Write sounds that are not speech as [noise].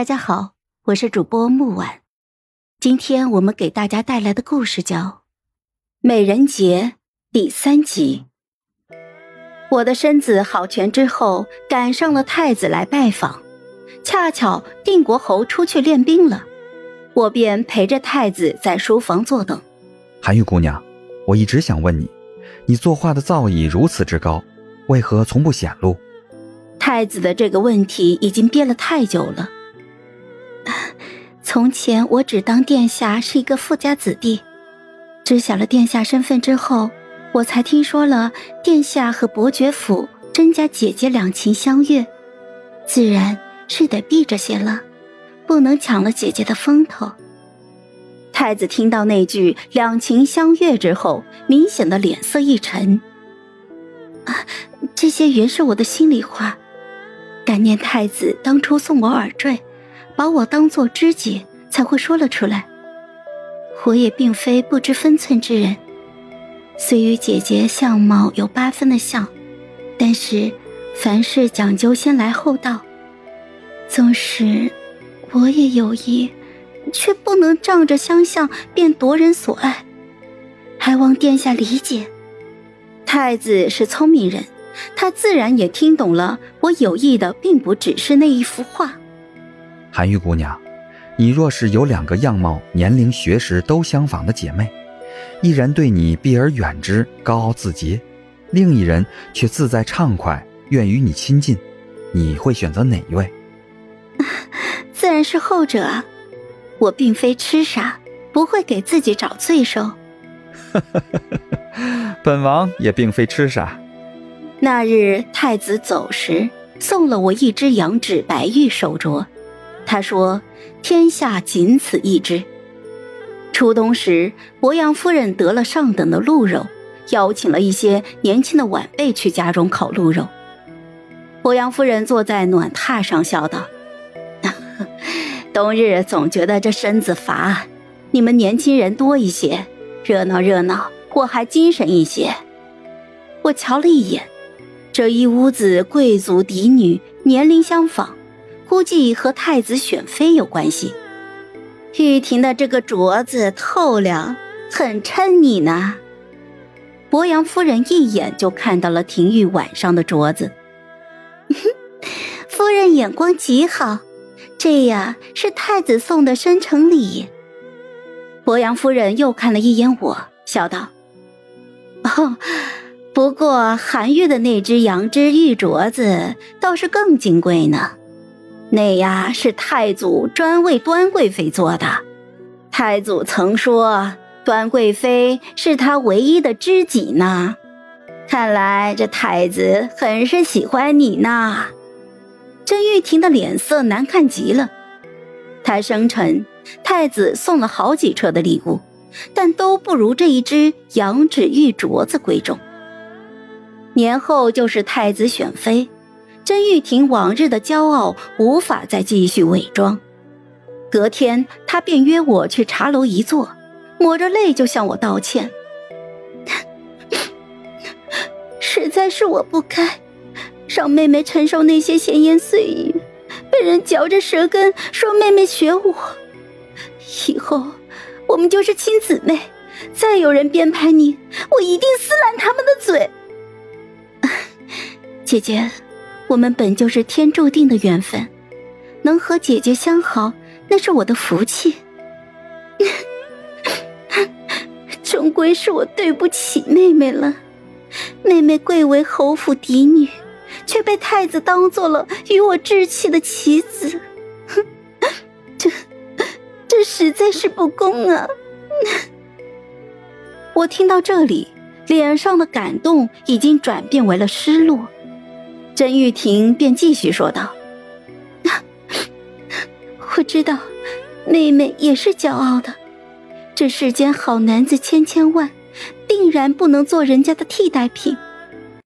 大家好，我是主播木婉，今天我们给大家带来的故事叫《美人节》第三集。我的身子好全之后，赶上了太子来拜访，恰巧定国侯出去练兵了，我便陪着太子在书房坐等。韩玉姑娘，我一直想问你，你作画的造诣如此之高，为何从不显露？太子的这个问题已经憋了太久了。从前我只当殿下是一个富家子弟，知晓了殿下身份之后，我才听说了殿下和伯爵府甄家姐姐两情相悦，自然是得避着些了，不能抢了姐姐的风头。太子听到那句“两情相悦”之后，明显的脸色一沉。啊，这些原是我的心里话，感念太子当初送我耳坠。把我当做知己，才会说了出来。我也并非不知分寸之人，虽与姐姐相貌有八分的像，但是凡事讲究先来后到。纵使我也有意，却不能仗着相像便夺人所爱，还望殿下理解。太子是聪明人，他自然也听懂了我有意的，并不只是那一幅画。韩玉姑娘，你若是有两个样貌、年龄、学识都相仿的姐妹，一人对你避而远之、高傲自洁，另一人却自在畅快、愿与你亲近，你会选择哪一位？[laughs] 自然是后者。我并非痴傻，不会给自己找罪受。[laughs] 本王也并非痴傻。那日太子走时，送了我一只羊脂白玉手镯。他说：“天下仅此一只。”初冬时，博阳夫人得了上等的鹿肉，邀请了一些年轻的晚辈去家中烤鹿肉。博阳夫人坐在暖榻上，笑道：“ [laughs] 冬日总觉得这身子乏，你们年轻人多一些，热闹热闹，我还精神一些。”我瞧了一眼，这一屋子贵族嫡女，年龄相仿。估计和太子选妃有关系。玉婷的这个镯子透亮，很衬你呢。博阳夫人一眼就看到了廷玉腕上的镯子，[laughs] 夫人眼光极好，这呀是太子送的生辰礼。博阳夫人又看了一眼我，笑道：“哦，不过韩玉的那只羊脂玉镯子倒是更金贵呢。”那呀是太祖专为端贵妃做的，太祖曾说端贵妃是他唯一的知己呢。看来这太子很是喜欢你呢。甄玉婷的脸色难看极了，她生辰太子送了好几车的礼物，但都不如这一只羊脂玉镯子贵重。年后就是太子选妃。甄玉婷往日的骄傲无法再继续伪装，隔天她便约我去茶楼一坐，抹着泪就向我道歉：“实在是我不该让妹妹承受那些闲言碎语，被人嚼着舌根说妹妹学我。以后我们就是亲姊妹，再有人编排你，我一定撕烂他们的嘴。姐姐。”我们本就是天注定的缘分，能和姐姐相好，那是我的福气。[laughs] 终归是我对不起妹妹了。妹妹贵为侯府嫡女，却被太子当做了与我置气的棋子，[laughs] 这这实在是不公啊！我听到这里，脸上的感动已经转变为了失落。甄玉婷便继续说道：“我知道，妹妹也是骄傲的。这世间好男子千千万，定然不能做人家的替代品。